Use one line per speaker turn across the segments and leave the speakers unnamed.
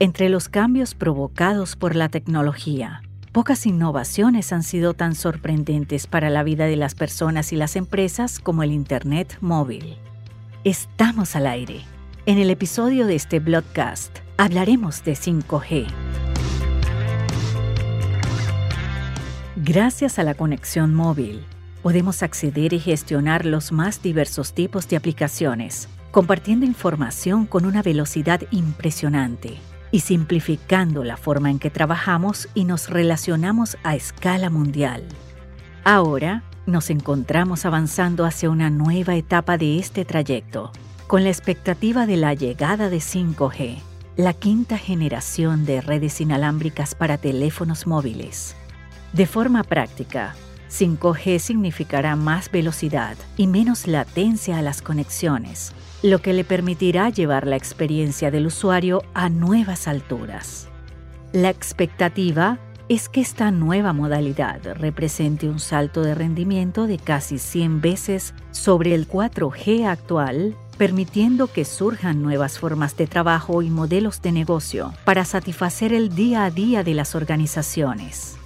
Entre los cambios provocados por la tecnología, pocas innovaciones han sido tan sorprendentes para la vida de las personas y las empresas como el Internet móvil. Estamos al aire. En el episodio de este blogcast hablaremos de 5G. Gracias a la conexión móvil, podemos acceder y gestionar los más diversos tipos de aplicaciones, compartiendo información con una velocidad impresionante y simplificando la forma en que trabajamos y nos relacionamos a escala mundial. Ahora nos encontramos avanzando hacia una nueva etapa de este trayecto, con la expectativa de la llegada de 5G, la quinta generación de redes inalámbricas para teléfonos móviles. De forma práctica, 5G significará más velocidad y menos latencia a las conexiones, lo que le permitirá llevar la experiencia del usuario a nuevas alturas. La expectativa es que esta nueva modalidad represente un salto de rendimiento de casi 100 veces sobre el 4G actual, permitiendo que surjan nuevas formas de trabajo y modelos de negocio para satisfacer el día a día de las organizaciones.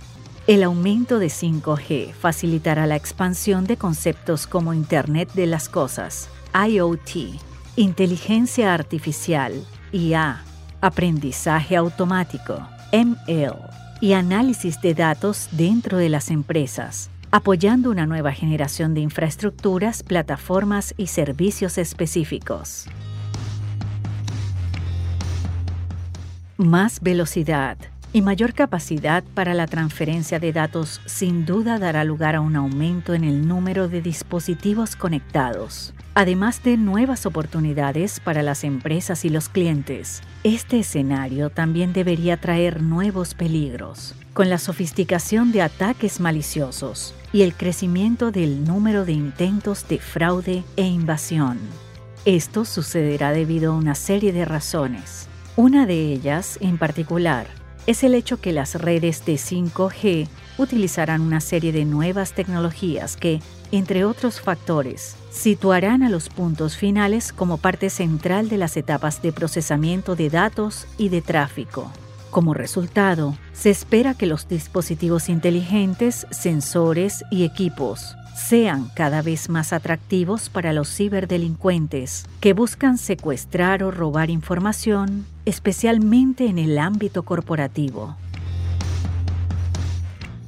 El aumento de 5G facilitará la expansión de conceptos como Internet de las Cosas, IoT, inteligencia artificial, IA, aprendizaje automático, ML y análisis de datos dentro de las empresas, apoyando una nueva generación de infraestructuras, plataformas y servicios específicos. Más velocidad y mayor capacidad para la transferencia de datos sin duda dará lugar a un aumento en el número de dispositivos conectados, además de nuevas oportunidades para las empresas y los clientes. Este escenario también debería traer nuevos peligros, con la sofisticación de ataques maliciosos y el crecimiento del número de intentos de fraude e invasión. Esto sucederá debido a una serie de razones. Una de ellas, en particular, es el hecho que las redes de 5G utilizarán una serie de nuevas tecnologías que, entre otros factores, situarán a los puntos finales como parte central de las etapas de procesamiento de datos y de tráfico. Como resultado, se espera que los dispositivos inteligentes, sensores y equipos sean cada vez más atractivos para los ciberdelincuentes que buscan secuestrar o robar información, especialmente en el ámbito corporativo.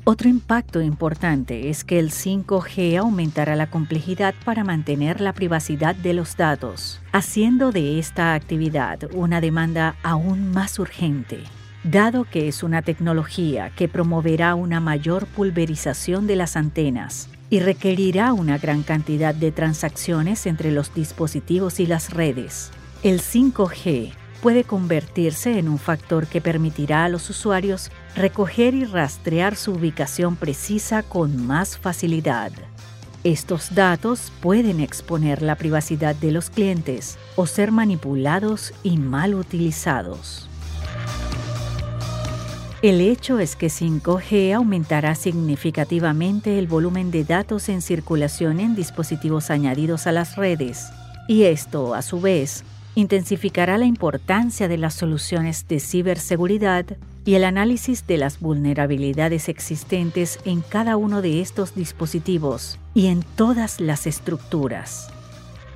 Otro impacto importante es que el 5G aumentará la complejidad para mantener la privacidad de los datos, haciendo de esta actividad una demanda aún más urgente, dado que es una tecnología que promoverá una mayor pulverización de las antenas y requerirá una gran cantidad de transacciones entre los dispositivos y las redes. El 5G puede convertirse en un factor que permitirá a los usuarios recoger y rastrear su ubicación precisa con más facilidad. Estos datos pueden exponer la privacidad de los clientes o ser manipulados y mal utilizados. El hecho es que 5G aumentará significativamente el volumen de datos en circulación en dispositivos añadidos a las redes, y esto, a su vez, intensificará la importancia de las soluciones de ciberseguridad y el análisis de las vulnerabilidades existentes en cada uno de estos dispositivos y en todas las estructuras.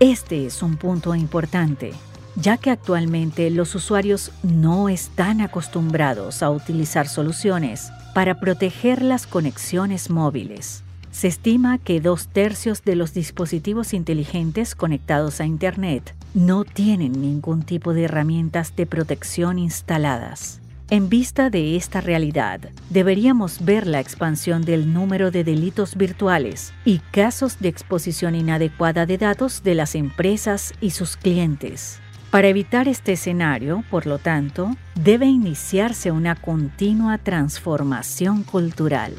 Este es un punto importante ya que actualmente los usuarios no están acostumbrados a utilizar soluciones para proteger las conexiones móviles. Se estima que dos tercios de los dispositivos inteligentes conectados a Internet no tienen ningún tipo de herramientas de protección instaladas. En vista de esta realidad, deberíamos ver la expansión del número de delitos virtuales y casos de exposición inadecuada de datos de las empresas y sus clientes. Para evitar este escenario, por lo tanto, debe iniciarse una continua transformación cultural.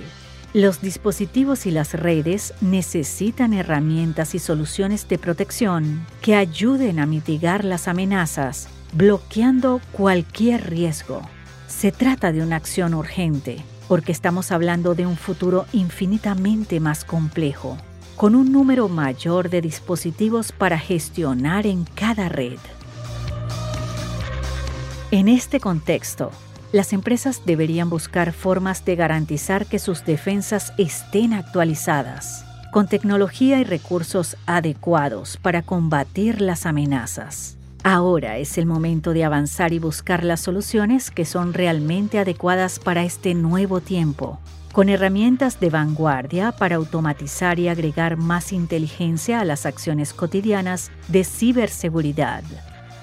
Los dispositivos y las redes necesitan herramientas y soluciones de protección que ayuden a mitigar las amenazas, bloqueando cualquier riesgo. Se trata de una acción urgente, porque estamos hablando de un futuro infinitamente más complejo, con un número mayor de dispositivos para gestionar en cada red. En este contexto, las empresas deberían buscar formas de garantizar que sus defensas estén actualizadas, con tecnología y recursos adecuados para combatir las amenazas. Ahora es el momento de avanzar y buscar las soluciones que son realmente adecuadas para este nuevo tiempo, con herramientas de vanguardia para automatizar y agregar más inteligencia a las acciones cotidianas de ciberseguridad.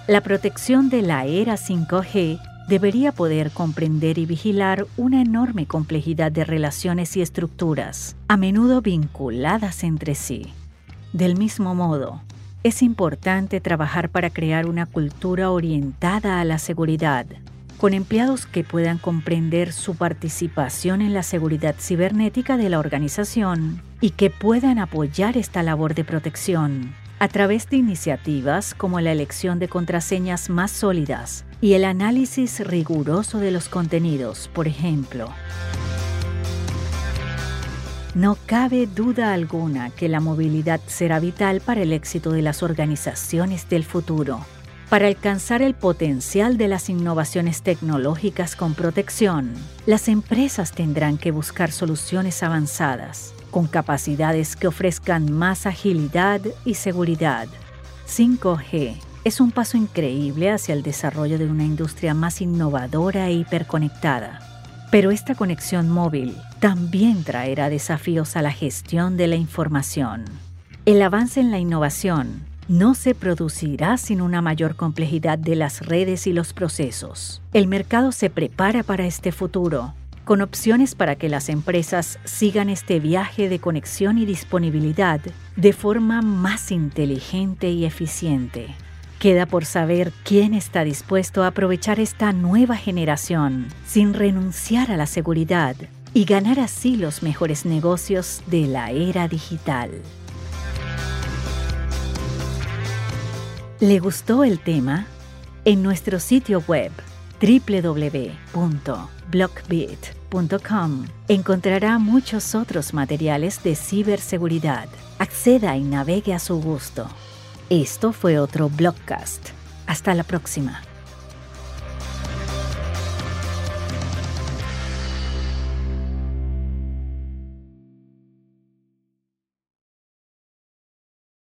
La protección de la era 5G debería poder comprender y vigilar una enorme complejidad de relaciones y estructuras, a menudo vinculadas entre sí. Del mismo modo, es importante trabajar para crear una cultura orientada a la seguridad, con empleados que puedan comprender su participación en la seguridad cibernética de la organización y que puedan apoyar esta labor de protección a través de iniciativas como la elección de contraseñas más sólidas y el análisis riguroso de los contenidos, por ejemplo. No cabe duda alguna que la movilidad será vital para el éxito de las organizaciones del futuro. Para alcanzar el potencial de las innovaciones tecnológicas con protección, las empresas tendrán que buscar soluciones avanzadas, con capacidades que ofrezcan más agilidad y seguridad. 5G es un paso increíble hacia el desarrollo de una industria más innovadora e hiperconectada pero esta conexión móvil también traerá desafíos a la gestión de la información. El avance en la innovación no se producirá sin una mayor complejidad de las redes y los procesos. El mercado se prepara para este futuro, con opciones para que las empresas sigan este viaje de conexión y disponibilidad de forma más inteligente y eficiente. Queda por saber quién está dispuesto a aprovechar esta nueva generación sin renunciar a la seguridad y ganar así los mejores negocios de la era digital. ¿Le gustó el tema? En nuestro sitio web www.blockbit.com encontrará muchos otros materiales de ciberseguridad. Acceda y navegue a su gusto. Esto fue otro Blogcast. Hasta la próxima.